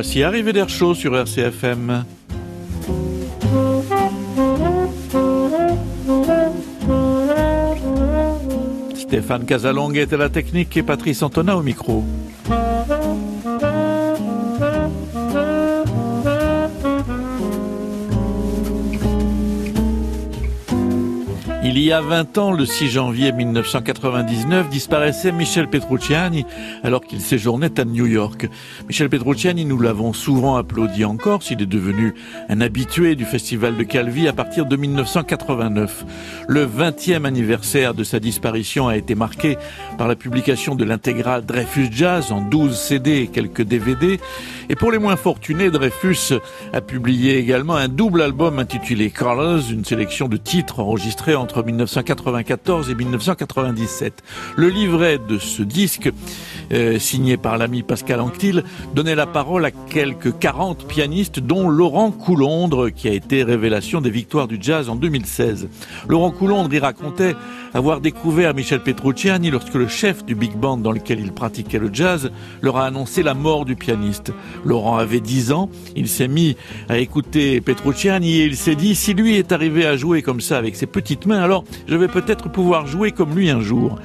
Voici Arrivé d'air chaud sur RCFM. Stéphane Casalong est à la technique et Patrice Antona au micro. Il y a 20 ans, le 6 janvier 1999, disparaissait Michel Petrucciani alors qu'il séjournait à New York. Michel Petrucciani, nous l'avons souvent applaudi encore, s'il est devenu un habitué du festival de Calvi à partir de 1989. Le 20e anniversaire de sa disparition a été marqué par la publication de l'intégrale Dreyfus Jazz en 12 CD et quelques DVD. Et pour les moins fortunés, Dreyfus a publié également un double album intitulé Colors, une sélection de titres enregistrés entre 1994 et 1997. Le livret de ce disque, euh, signé par l'ami Pascal Anctil, donnait la parole à quelques 40 pianistes, dont Laurent Coulondre, qui a été révélation des victoires du jazz en 2016. Laurent Coulondre y racontait avoir découvert Michel Petrucciani lorsque le chef du big band dans lequel il pratiquait le jazz leur a annoncé la mort du pianiste. Laurent avait 10 ans, il s'est mis à écouter Petrucciani et il s'est dit si lui est arrivé à jouer comme ça avec ses petites mains, alors je vais peut-être pouvoir jouer comme lui un jour.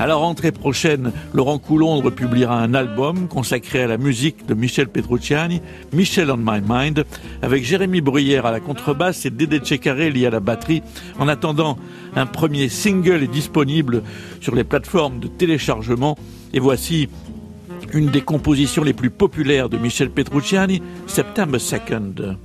À la rentrée prochaine, Laurent Coulondre publiera un album consacré à la musique de Michel Petrucciani, Michel on My Mind, avec Jérémy Bruyère à la contrebasse et Dédé Tchekarelli à la batterie. En attendant, un premier single est disponible sur les plateformes de téléchargement. Et voici une des compositions les plus populaires de Michel Petrucciani, September 2nd.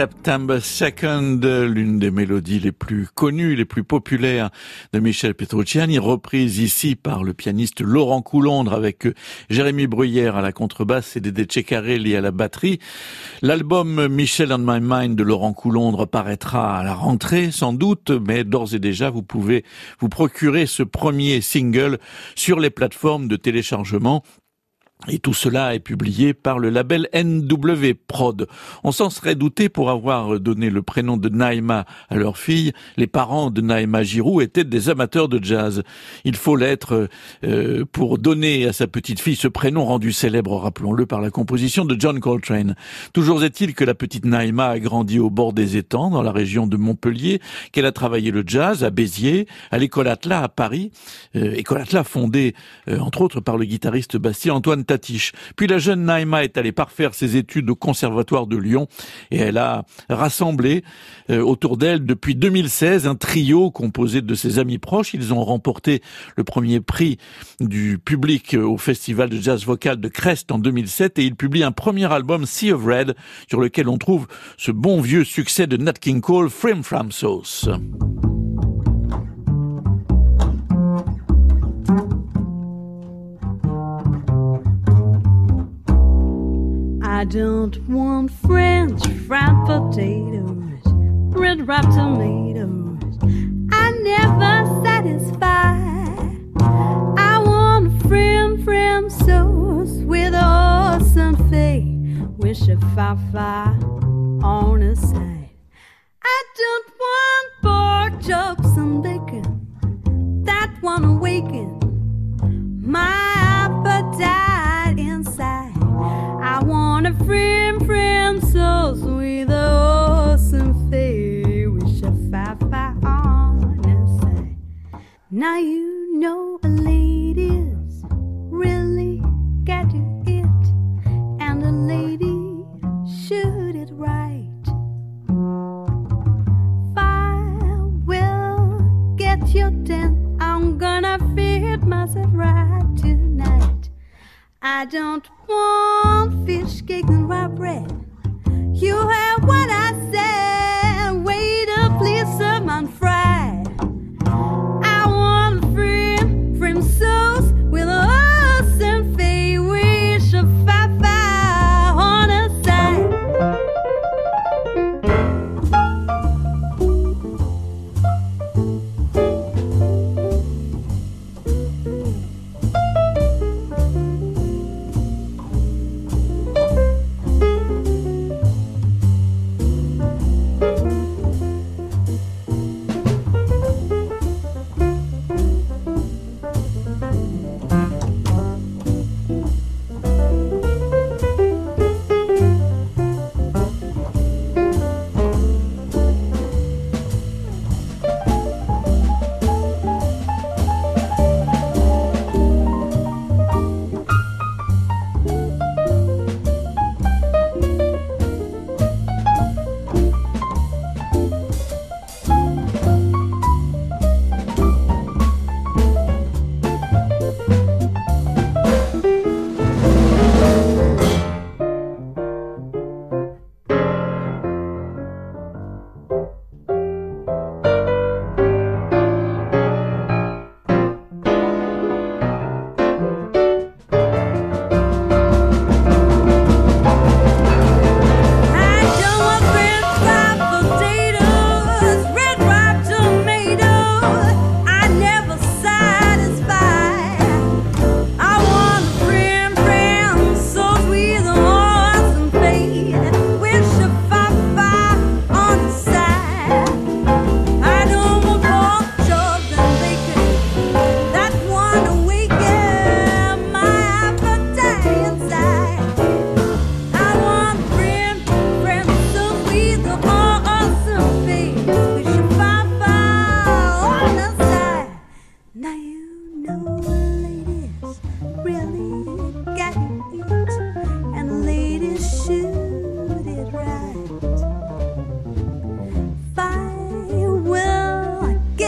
September 2nd, l'une des mélodies les plus connues, les plus populaires de Michel Petrucciani, reprise ici par le pianiste Laurent Coulondre avec Jérémy Bruyère à la contrebasse et Dédé Ceccarelli à la batterie. L'album Michel on My Mind de Laurent Coulondre paraîtra à la rentrée sans doute, mais d'ores et déjà vous pouvez vous procurer ce premier single sur les plateformes de téléchargement et tout cela est publié par le label NW Prod. On s'en serait douté pour avoir donné le prénom de Naïma à leur fille. Les parents de Naïma Giroud étaient des amateurs de jazz. Il faut l'être euh, pour donner à sa petite fille ce prénom rendu célèbre, rappelons-le, par la composition de John Coltrane. Toujours est-il que la petite Naïma a grandi au bord des étangs, dans la région de Montpellier, qu'elle a travaillé le jazz à Béziers, à l'école Atlas à Paris, euh, école Atlas fondée euh, entre autres par le guitariste Bastien Antoine puis la jeune Naïma est allée parfaire ses études au Conservatoire de Lyon et elle a rassemblé euh, autour d'elle depuis 2016 un trio composé de ses amis proches. Ils ont remporté le premier prix du public au Festival de jazz vocal de Crest en 2007 et ils publient un premier album Sea of Red sur lequel on trouve ce bon vieux succès de Nat King Cole, Frame From Sauce. Don't want French fried potatoes, red ripe tomatoes. I never satisfy. I want frim frim sauce with awesome faith. Wish a fa fa on a side. I don't want pork chops and bacon. That one awaken Now you know a lady's really got to it, and a lady should it right. Fire will get your ten. I'm gonna feed myself right tonight. I don't want fish cakes and rye bread. You have what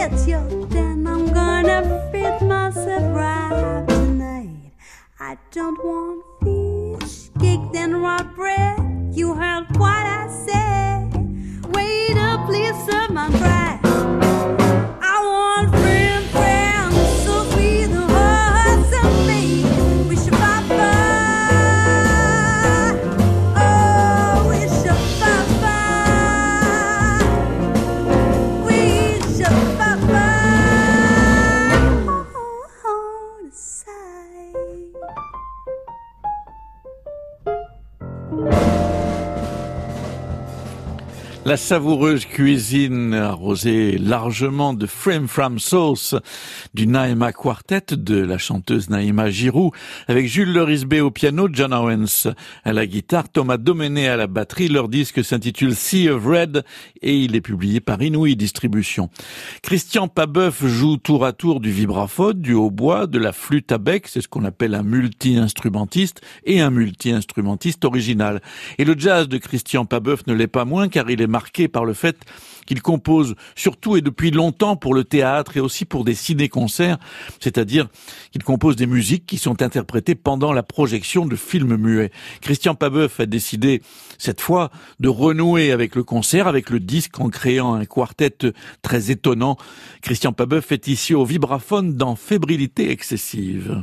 it's your den. I'm gonna feed myself right tonight. I don't want fish, cake, and raw bread. You heard what I said. Wait up, please, my bread. La savoureuse cuisine arrosée largement de frame from sauce du Naïma Quartet de la chanteuse Naïma Giroud avec Jules Lorisbé au piano, John Owens à la guitare, Thomas Domené à la batterie. Leur disque s'intitule Sea of Red et il est publié par Inouï Distribution. Christian Pabeuf joue tour à tour du vibraphone, du hautbois, de la flûte à bec, c'est ce qu'on appelle un multi-instrumentiste et un multi-instrumentiste original. Et le jazz de Christian Pabeuf ne l'est pas moins car il est marqué par le fait qu'il compose surtout et depuis longtemps pour le théâtre et aussi pour des ciné-concerts, c'est-à-dire qu'il compose des musiques qui sont interprétées pendant la projection de films muets. Christian Pabeuf a décidé cette fois de renouer avec le concert, avec le disque en créant un quartet très étonnant. Christian Pabeuf est ici au vibraphone dans Fébrilité excessive.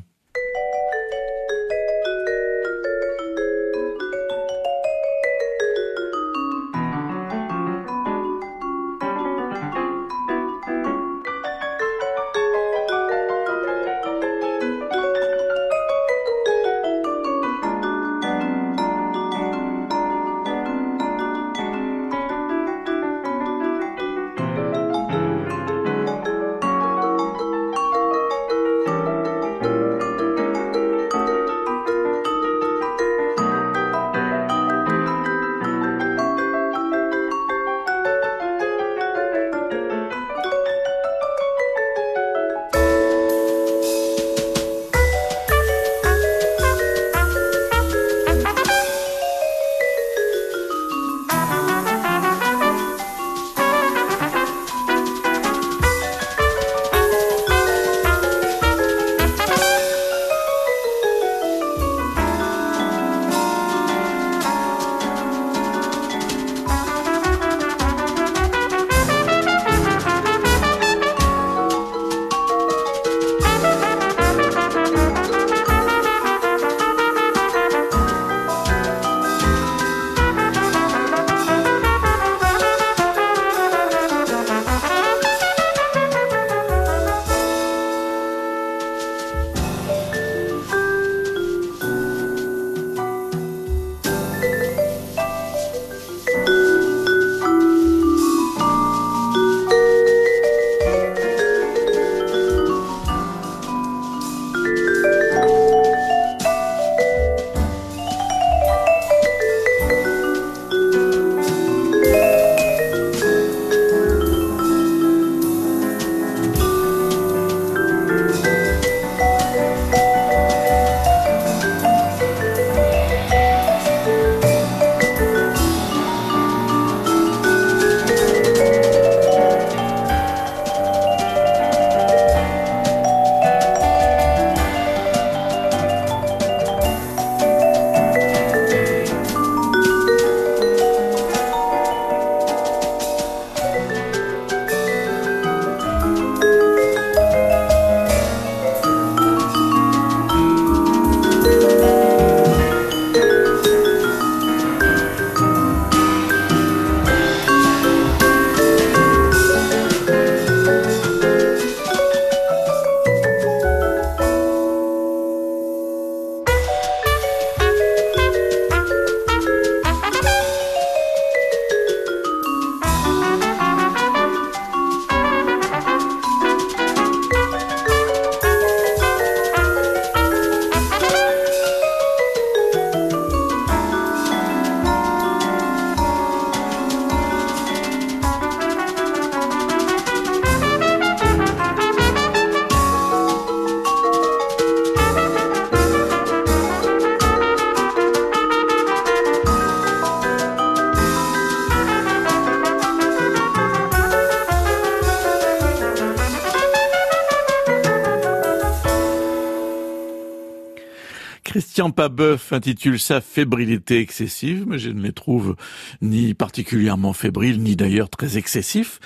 Christian Pabeuf intitule sa fébrilité excessive, mais je ne les trouve ni particulièrement fébriles, ni d'ailleurs très excessifs.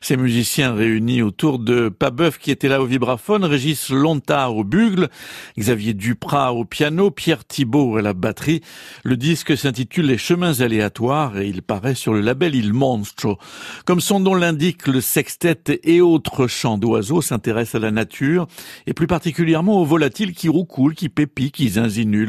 Ces musiciens réunis autour de Pabeuf qui était là au vibraphone, Régis Lontard au bugle, Xavier Duprat au piano, Pierre Thibault à la batterie. Le disque s'intitule Les chemins aléatoires et il paraît sur le label Il Monstro. Comme son nom l'indique, le sextet et autres chants d'oiseaux s'intéressent à la nature et plus particulièrement aux volatiles qui roucoulent, qui pépient, qui insinuent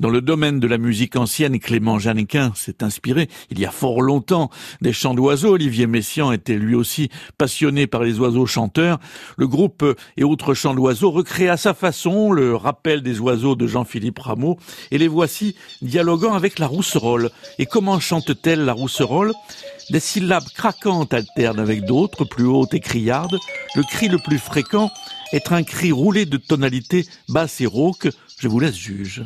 Dans le domaine de la musique ancienne, Clément Jeannequin s'est inspiré, il y a fort longtemps, des chants d'oiseaux. Olivier Messiaen était lui aussi passionné par les oiseaux chanteurs. Le groupe et autres chants d'oiseaux recréent à sa façon le rappel des oiseaux de Jean-Philippe Rameau et les voici dialoguant avec la rousserolle. Et comment chante-t-elle la rousserolle? Des syllabes craquantes alternent avec d'autres, plus hautes et criardes. Le cri le plus fréquent est un cri roulé de tonalités basses et rauques. Je vous laisse juge.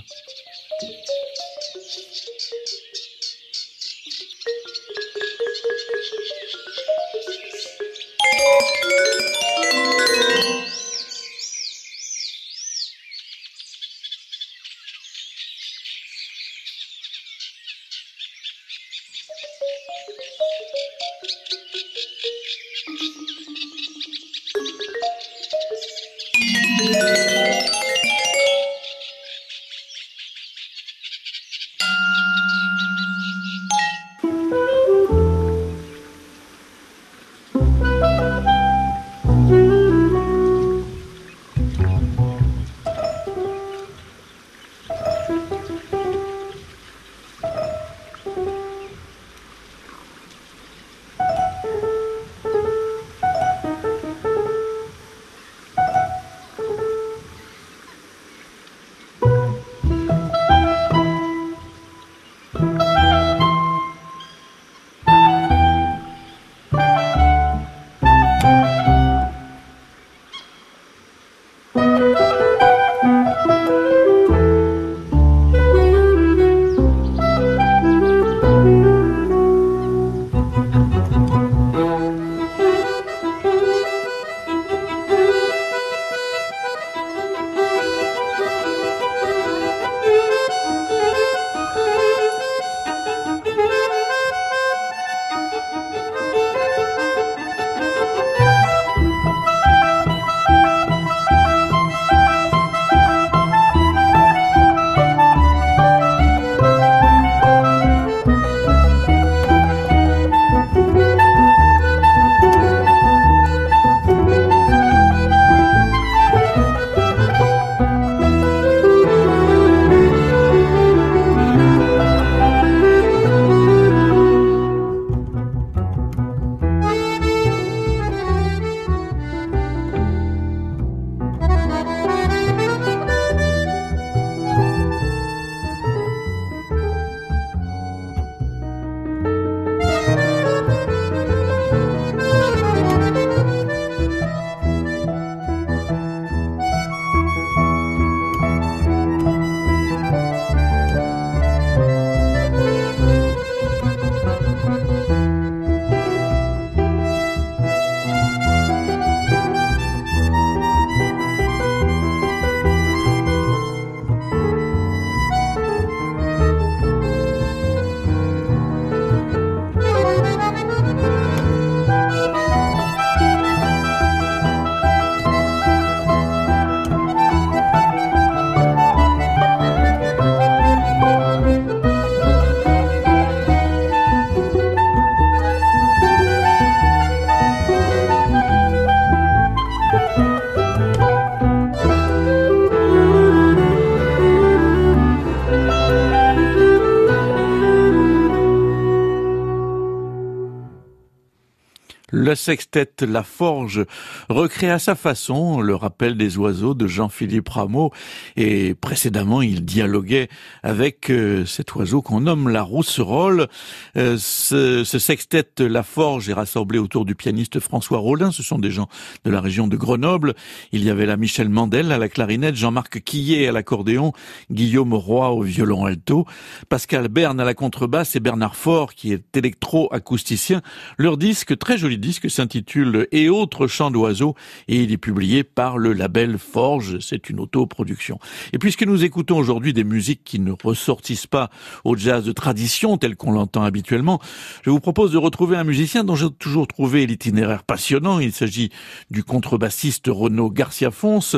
Le sextet La Forge recrée à sa façon le rappel des oiseaux de Jean-Philippe Rameau et précédemment il dialoguait avec euh, cet oiseau qu'on nomme la rousserolle. Euh, ce, ce, sextet La Forge est rassemblé autour du pianiste François Rollin, ce sont des gens de la région de Grenoble. Il y avait là Michel Mandel à la clarinette, Jean-Marc Quillet à l'accordéon, Guillaume Roy au violon alto, Pascal Berne à la contrebasse et Bernard Faure qui est électro-acousticien. Leur disque, très joli disque, disque s'intitule Et autres chants d'oiseaux et il est publié par le label Forge, c'est une autoproduction. Et puisque nous écoutons aujourd'hui des musiques qui ne ressortissent pas au jazz de tradition tel qu'on l'entend habituellement, je vous propose de retrouver un musicien dont j'ai toujours trouvé l'itinéraire passionnant. Il s'agit du contrebassiste Renaud Garcia Fonce,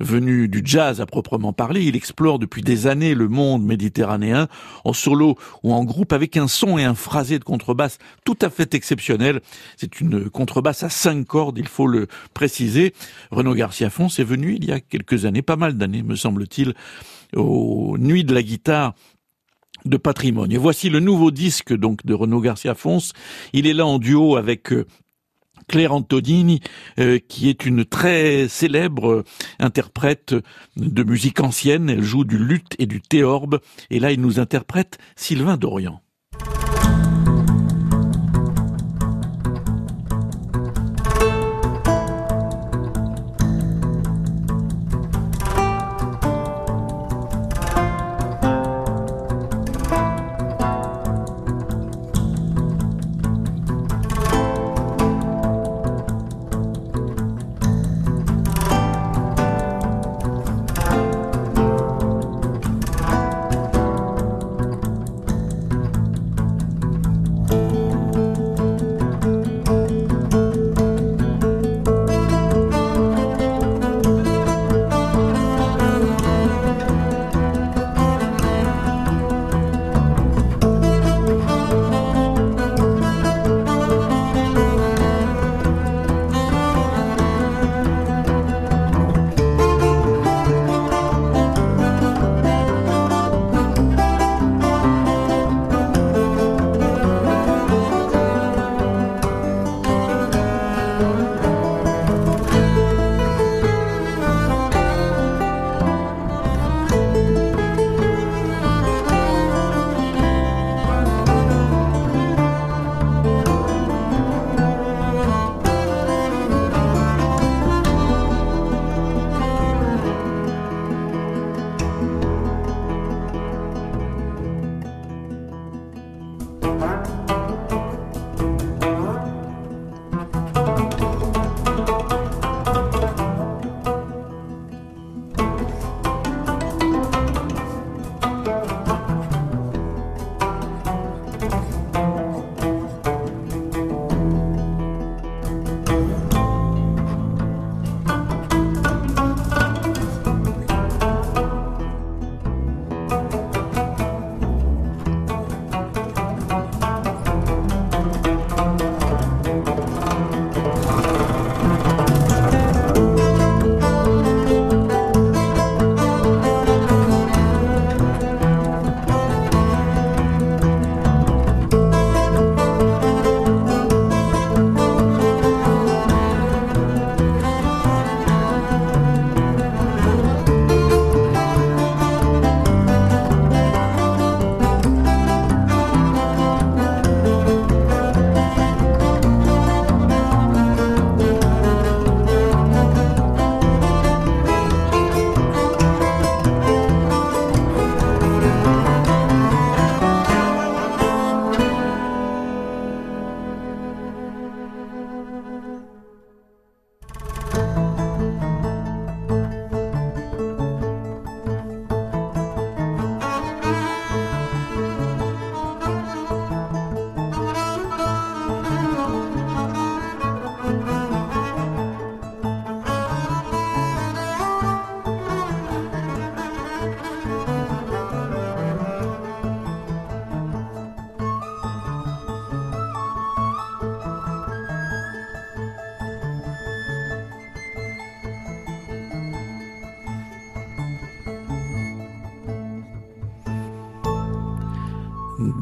venu du jazz à proprement parler. Il explore depuis des années le monde méditerranéen en solo ou en groupe avec un son et un phrasé de contrebasse tout à fait exceptionnel. C'est une contrebasse à cinq cordes, il faut le préciser. Renaud Garcia Fons est venu il y a quelques années, pas mal d'années me semble-t-il, aux Nuits de la guitare de patrimoine. Et voici le nouveau disque donc de Renaud Garcia Fons. Il est là en duo avec euh, Claire Antonini, euh, qui est une très célèbre interprète de musique ancienne. Elle joue du luth et du théorbe. Et là, il nous interprète Sylvain Dorian.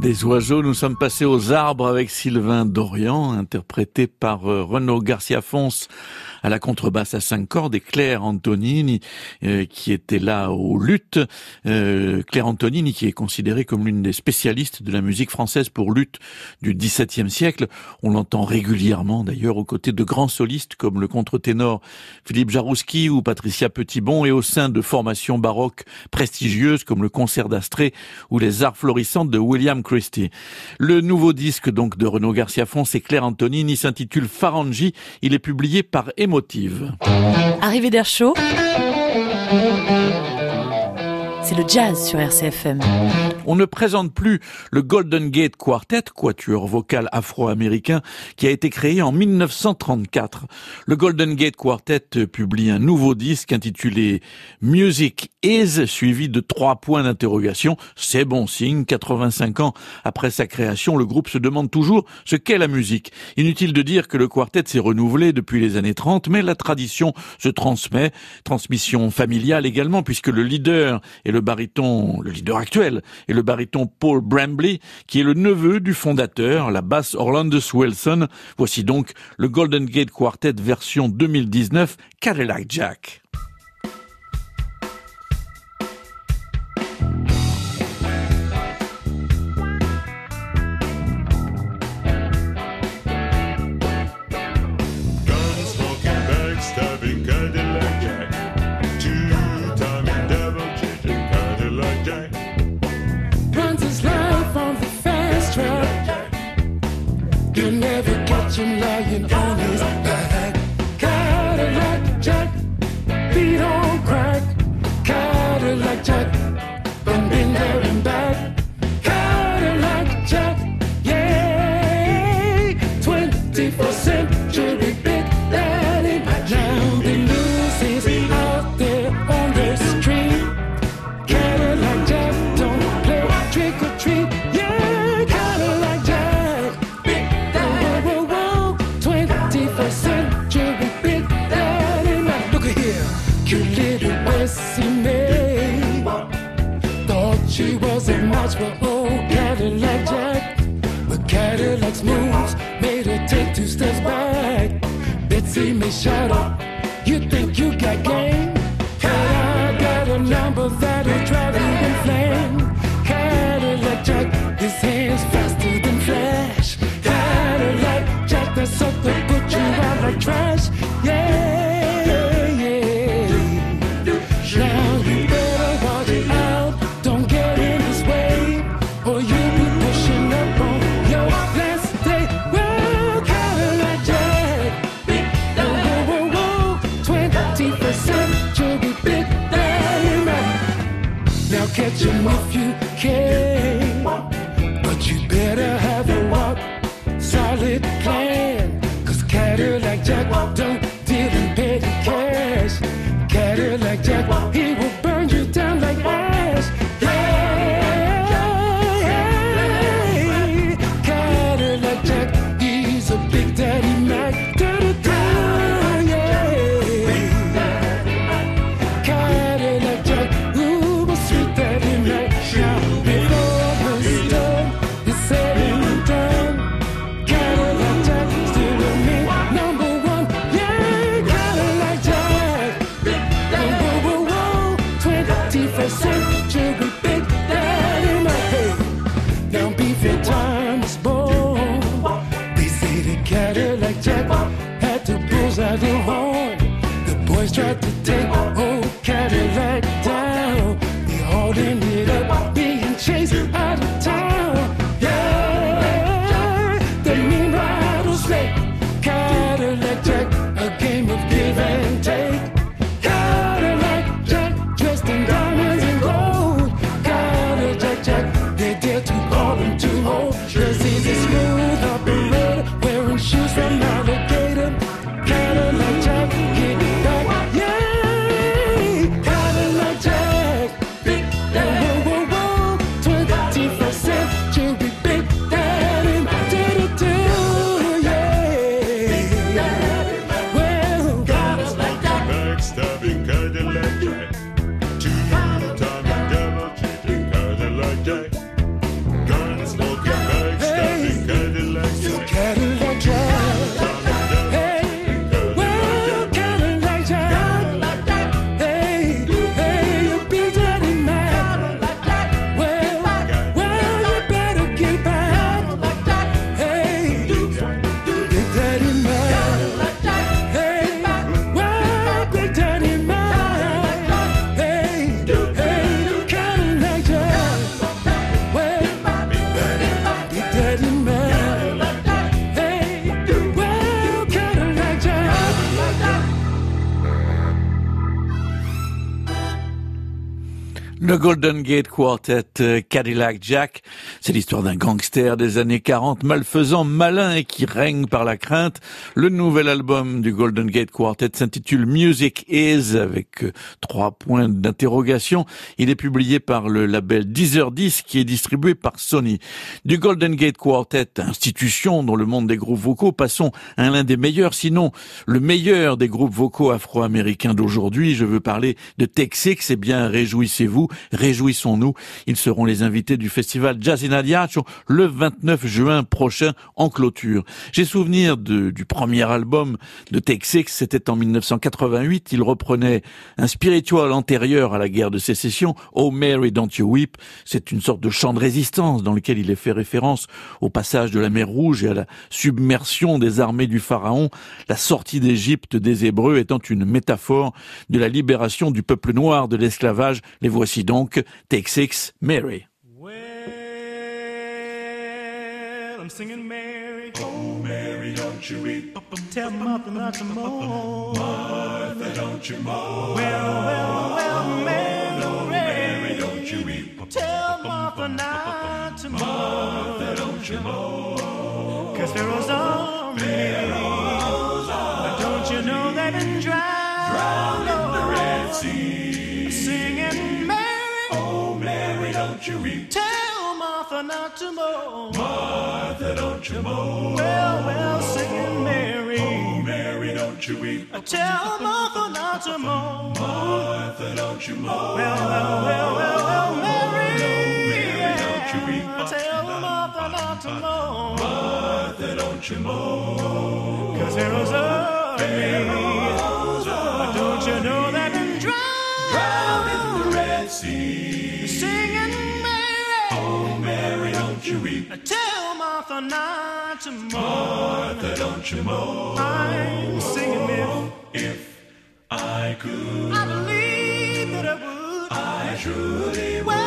Des oiseaux, nous sommes passés aux arbres avec Sylvain Dorian, interprété par euh, Renaud Garcia Fons à la contrebasse à cinq cordes et Claire Antonini euh, qui était là au luth. Euh, Claire Antonini qui est considérée comme l'une des spécialistes de la musique française pour luth du XVIIe siècle. On l'entend régulièrement d'ailleurs aux côtés de grands solistes comme le contre-ténor Philippe Jarouski ou Patricia Petitbon et au sein de formations baroques prestigieuses comme le concert d'Astrée ou les arts florissants de William Christie. Le nouveau disque donc de Renaud Garcia Fons et Claire Antonini s'intitule Farangi. Il est publié par Emo Arrivée d'air chaud. C'est le jazz sur RCFM. On ne présente plus le Golden Gate Quartet, quatuor vocal afro-américain, qui a été créé en 1934. Le Golden Gate Quartet publie un nouveau disque intitulé Music Is, suivi de trois points d'interrogation. C'est bon signe. 85 ans après sa création, le groupe se demande toujours ce qu'est la musique. Inutile de dire que le quartet s'est renouvelé depuis les années 30, mais la tradition se transmet. Transmission familiale également, puisque le leader et le le baryton, le leader actuel, et le baryton Paul Brambley, qui est le neveu du fondateur, la basse Orlandus Wilson. Voici donc le Golden Gate Quartet version 2019 Cadillac Jack. Le Golden Gate Quartet euh, Cadillac Jack, c'est l'histoire d'un gangster des années 40, malfaisant, malin et qui règne par la crainte. Le nouvel album du Golden Gate Quartet s'intitule Music Is avec euh, trois points d'interrogation. Il est publié par le label Deezer Disc qui est distribué par Sony. Du Golden Gate Quartet, institution dans le monde des groupes vocaux, passons à l'un des meilleurs, sinon le meilleur des groupes vocaux afro-américains d'aujourd'hui. Je veux parler de Texas, et bien réjouissez-vous réjouissons-nous. Ils seront les invités du festival Jazz in Adagio le 29 juin prochain en clôture. J'ai souvenir de, du premier album de Texas, c'était en 1988. Il reprenait un spiritual antérieur à la guerre de sécession, Oh Mary Don't You Weep. C'est une sorte de chant de résistance dans lequel il est fait référence au passage de la mer Rouge et à la submersion des armées du Pharaon, la sortie d'Égypte des Hébreux étant une métaphore de la libération du peuple noir de l'esclavage. Les voici donc, Texas Mary. I'm singing oh, Mary. Oh, Mary, don't you weep. Tell Martha not to mourn. Martha, don't you mourn. Well, well, well, Mary. No, Mary, don't you weep. Tell Martha not to mourn. Martha, don't you mourn. Cause Pharaoh's army. Pharaoh's army. Don't you know they've been drowned? Drowned in the Red Sea. Singing Oh, Mary, don't you weep. Tell Martha not to mourn. Martha, don't you mourn. Well, well, singing Mary. Oh, Mary, don't you weep. Tell Martha not to mourn. Martha, don't you mourn. Well, well, well, well, well, Mary. No, Mary, don't you weep. Tell Martha not to mourn. Martha, don't you mourn. Cause Pharaoh's army. Pharaoh's don't you weep. Tell Martha not to mourn. Martha, don't you mourn. I'm singing if, if I could. I believe that I would. I truly would.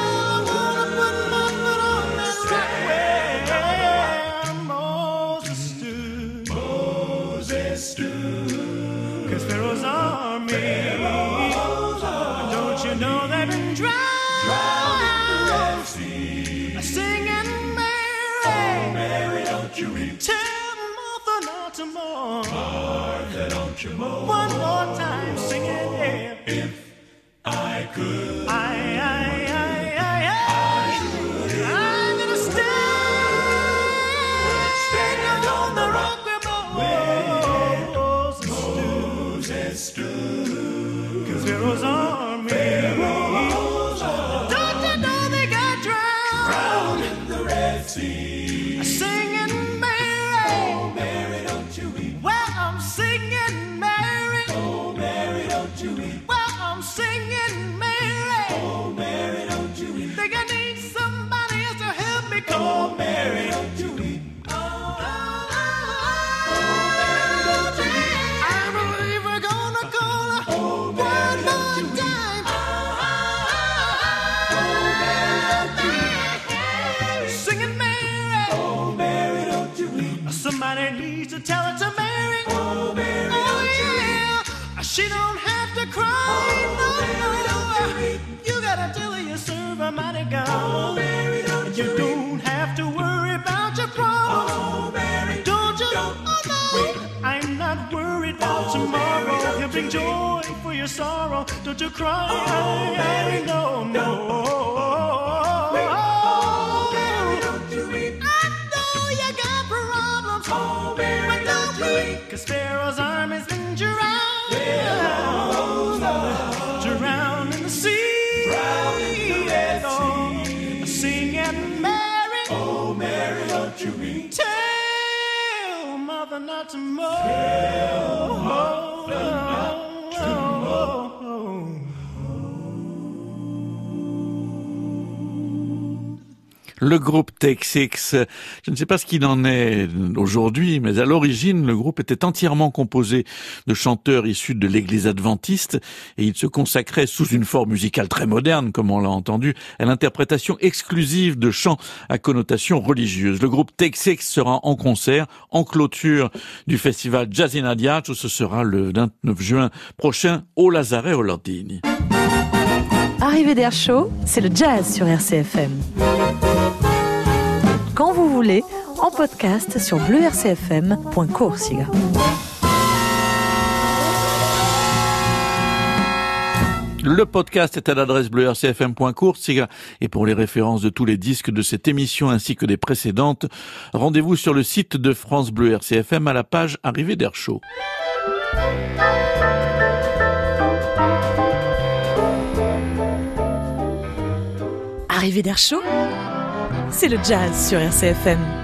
tomorrow. Le groupe Texix, je ne sais pas ce qu'il en est aujourd'hui, mais à l'origine, le groupe était entièrement composé de chanteurs issus de l'église adventiste et il se consacrait sous une forme musicale très moderne, comme on l'a entendu, à l'interprétation exclusive de chants à connotation religieuse. Le groupe Texix sera en concert en clôture du festival Jazz in Adagio. Ce sera le 29 juin prochain au Lazaret au Lordini. Arrivée d'air chaud, c'est le jazz sur RCFM. Quand vous voulez, en podcast sur bleurcfm.coursiga. Le podcast est à l'adresse bleu rcfm.court et pour les références de tous les disques de cette émission ainsi que des précédentes, rendez-vous sur le site de France Bleu RCFM à la page Arrivée d'air chaud. arrivée d'Air Chaud C'est le jazz sur RCFM.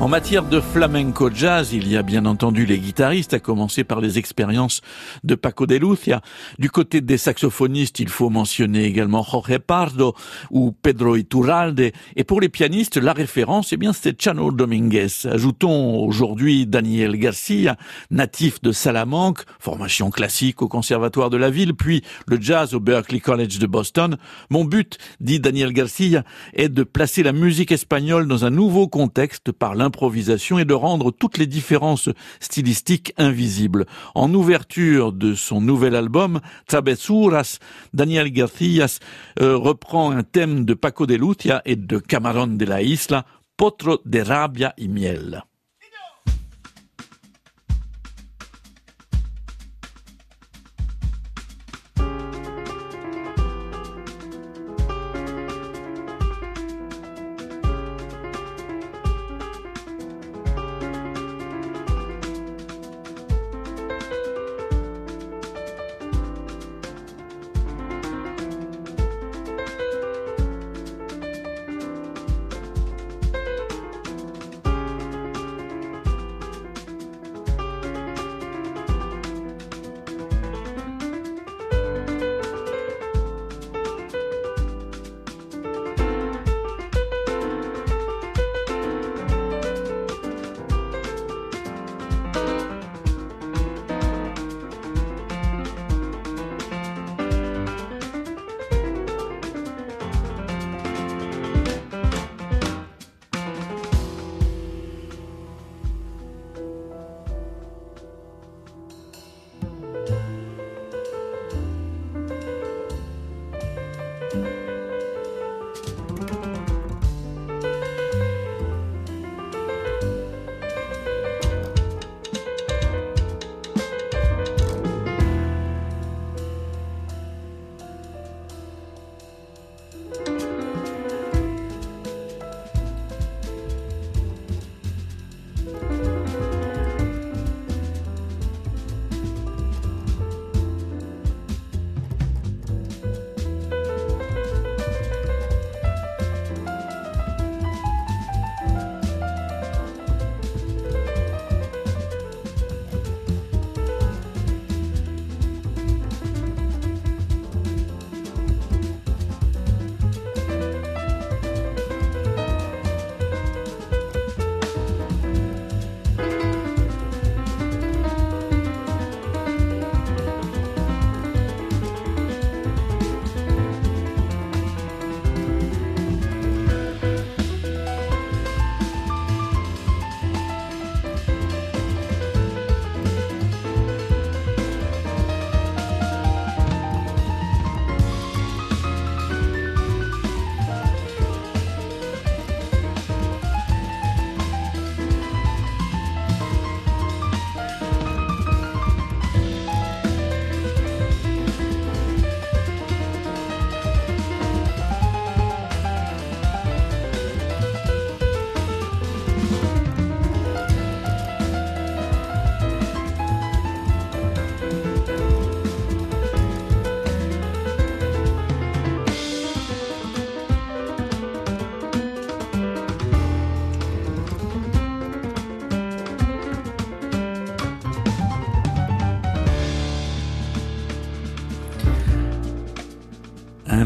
En matière de flamenco jazz, il y a bien entendu les guitaristes, à commencer par les expériences de Paco de Lucia. Du côté des saxophonistes, il faut mentionner également Jorge Pardo ou Pedro Iturralde. Et pour les pianistes, la référence, eh bien, c'est Chano Dominguez. Ajoutons aujourd'hui Daniel Garcia, natif de Salamanque, formation classique au conservatoire de la ville, puis le jazz au Berklee College de Boston. Mon but, dit Daniel Garcia, est de placer la musique espagnole dans un nouveau contexte par l'importance et de rendre toutes les différences stylistiques invisibles. En ouverture de son nouvel album, Travesuras, Daniel Garcias euh, reprend un thème de Paco de Lucia et de Camarón de la Isla, Potro de Rabia y Miel.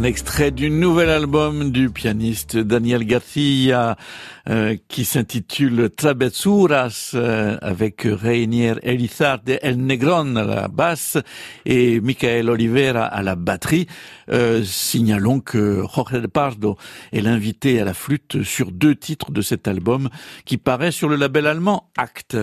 Extrait du nouvel album du pianiste Daniel Garcia euh, qui s'intitule Trabezuras euh, avec Reinier Elizarde El Negron à la basse et Michael Oliveira à la batterie. Euh, signalons que Jorge Pardo est l'invité à la flûte sur deux titres de cet album qui paraît sur le label allemand Act.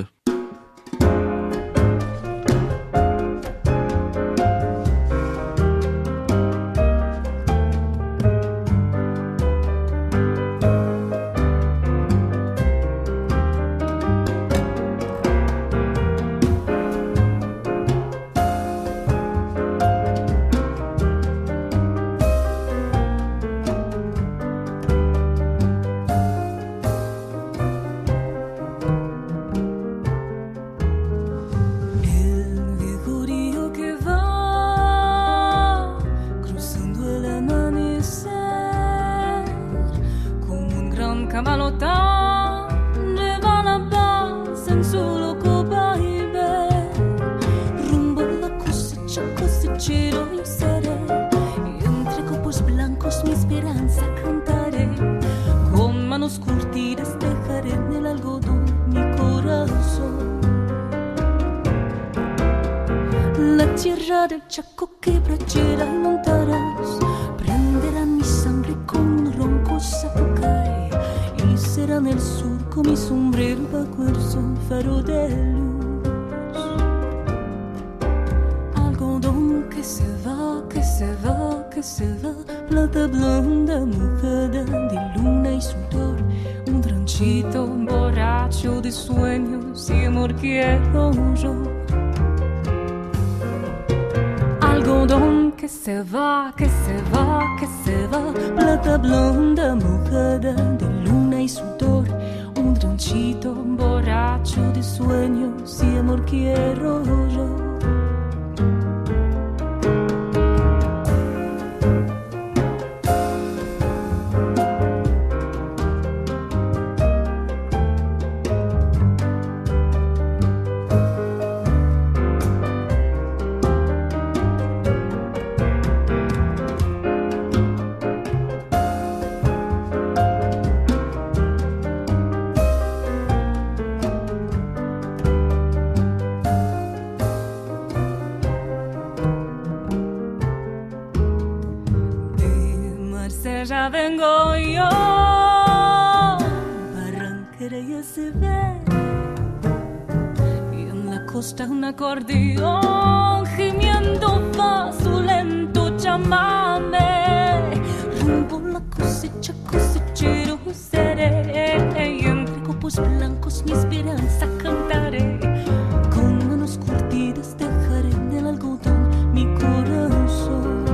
Tierra del Chaco quebrachera y montarás. Prenderá mi sangre con un ronco sapucay y será en el surco mi sombrero bajo el sol faro de luz. Algodón que se va, que se va, que se va, plata blonda mojada de luna y sudor. Un ranchito borracho de sueños y amor quiero yo. Algodón que se va, que se va, que se va, plata blonda mojada de luna y sudor. Un ranchito borracho de sueños y amor quiero yo. Costa un acordeón gimiendo va su lento chamame, rumbo la cosecha cosechero seré, y entre copos blancos mi esperanza cantaré, con manos curtidas dejaré en el algodón mi corazón.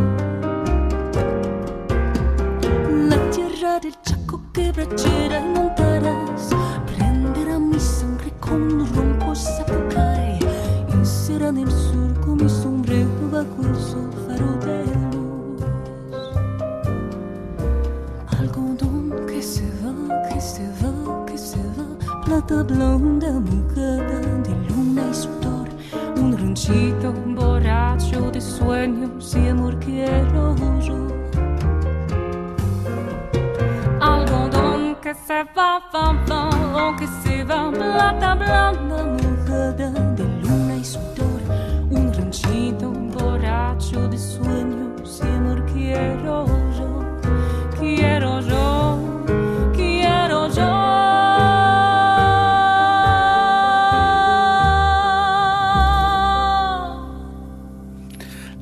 La tierra del Chaco quebrachera y montarás Prenderá mi sangre con va Plata blonda mojada de luna y sudor Un ranchito borracho de sueños y amor quiero yo algodón que se va, va, va, o que se va, plata blanda mojada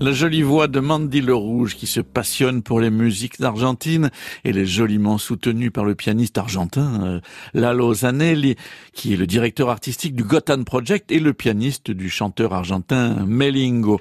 La jolie voix de Mandy Le Rouge qui se passionne pour les musiques d'Argentine et est joliment soutenue par le pianiste argentin euh, Lalo Zanelli qui est le directeur artistique du Gotham Project et le pianiste du chanteur argentin Melingo.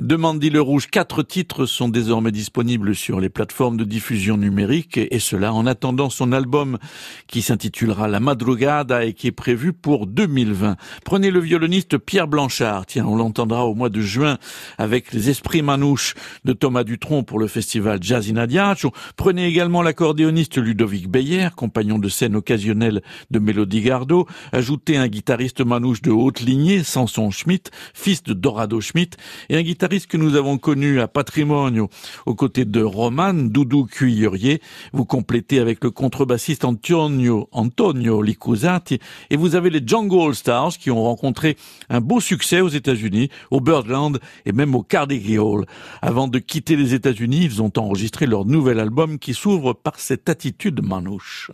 De Mandy Le Rouge, quatre titres sont désormais disponibles sur les plateformes de diffusion numérique et cela en attendant son album qui s'intitulera La Madrugada et qui est prévu pour 2020. Prenez le violoniste Pierre Blanchard. Tiens, on l'entendra au mois de juin avec les Esprits Manouches de Thomas Dutronc pour le festival Jazz in Adagio. Prenez également l'accordéoniste Ludovic Beyer, compagnon de scène occasionnel de Mélodie Gardot. Ajoutez un guitariste manouche de haute lignée, Samson Schmidt, fils de Dorado Schmidt, et un guitariste que nous avons connu à Patrimonio, aux côtés de Roman, Doudou Cuillerier. Vous complétez avec le contrebassiste Antonio, Antonio Licuzati, et vous avez les Jungle All Stars qui ont rencontré un beau succès aux États-Unis, au Birdland et même au Carnegie Avant de quitter les États-Unis, ils ont enregistré leur nouvel album qui s'ouvre par cette attitude manouche.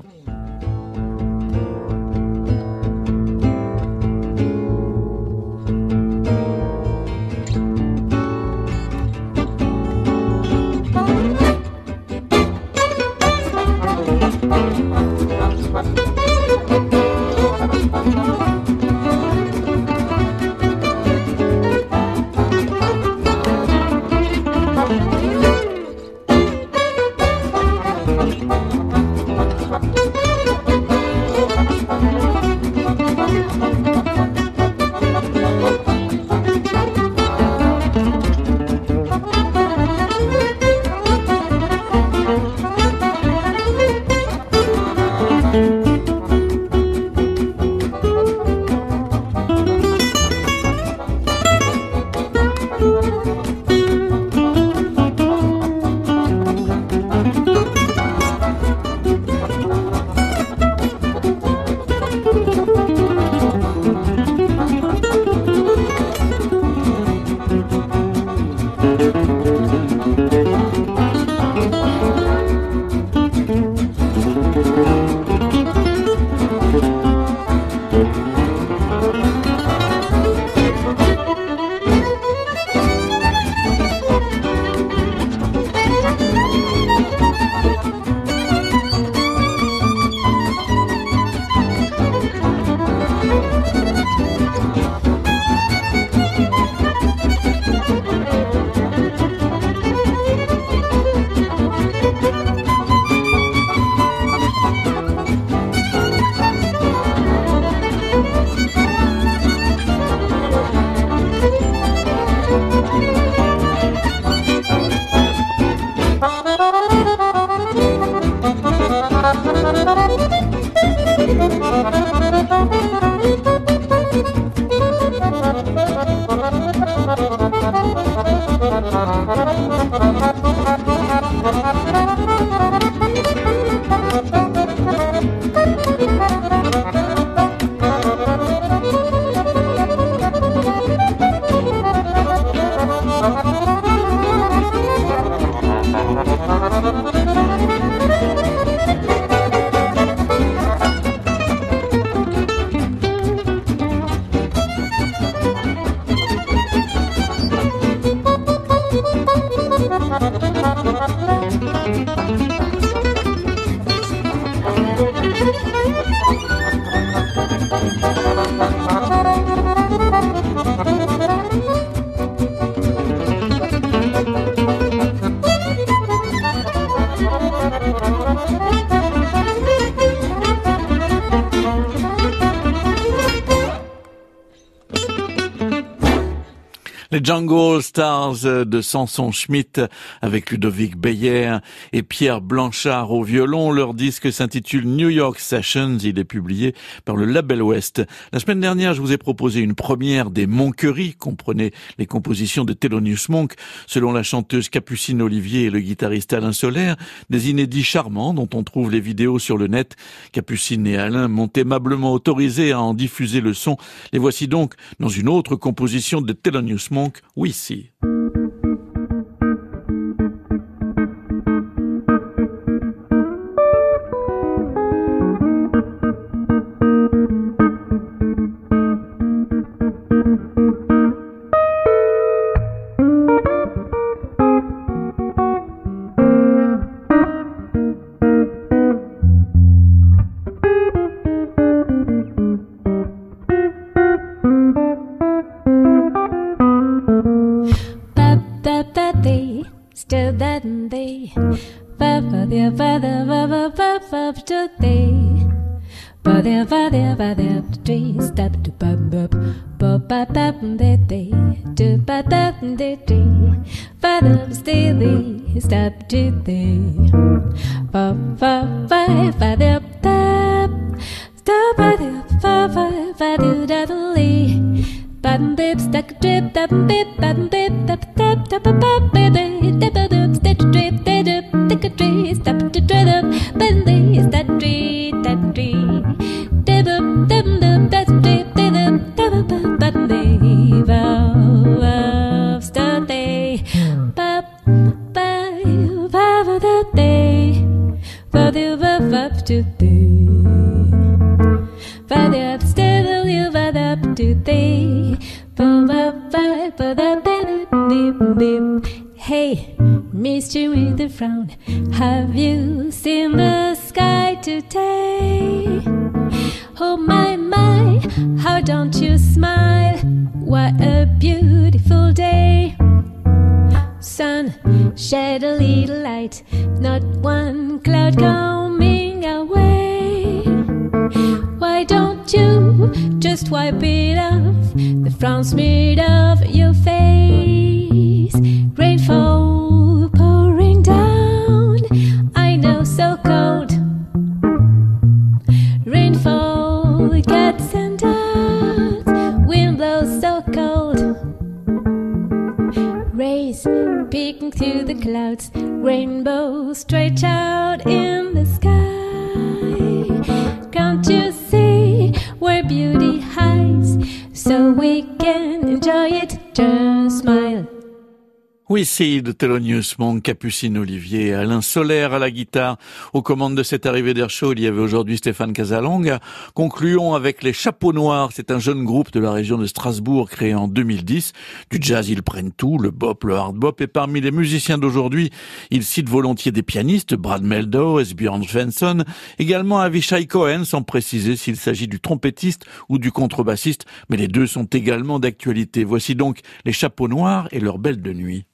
Les Jungle Stars de Samson Schmidt avec Ludovic Beyer et Pierre Blanchard au violon. Leur disque s'intitule New York Sessions. Il est publié par le Label West. La semaine dernière, je vous ai proposé une première des Monqueries, comprenez les compositions de Thelonious Monk, selon la chanteuse Capucine Olivier et le guitariste Alain Solaire, des inédits charmants dont on trouve les vidéos sur le net. Capucine et Alain m'ont aimablement autorisé à en diffuser le son. Les voici donc dans une autre composition de Thelonious Monk donc oui si. Ba ba ba. De Thelonious Monk, Capucine Olivier, Alain Solaire à la guitare. Aux commandes de cette arrivée d'Air Show, il y avait aujourd'hui Stéphane Casalonga. Concluons avec les Chapeaux Noirs. C'est un jeune groupe de la région de Strasbourg créé en 2010. Du jazz, ils prennent tout, le bop, le hard bop. Et parmi les musiciens d'aujourd'hui, ils citent volontiers des pianistes, Brad Meldo, Esbjörn Svensson, également Avishai Cohen, sans préciser s'il s'agit du trompettiste ou du contrebassiste. Mais les deux sont également d'actualité. Voici donc les Chapeaux Noirs et leur belle de nuit.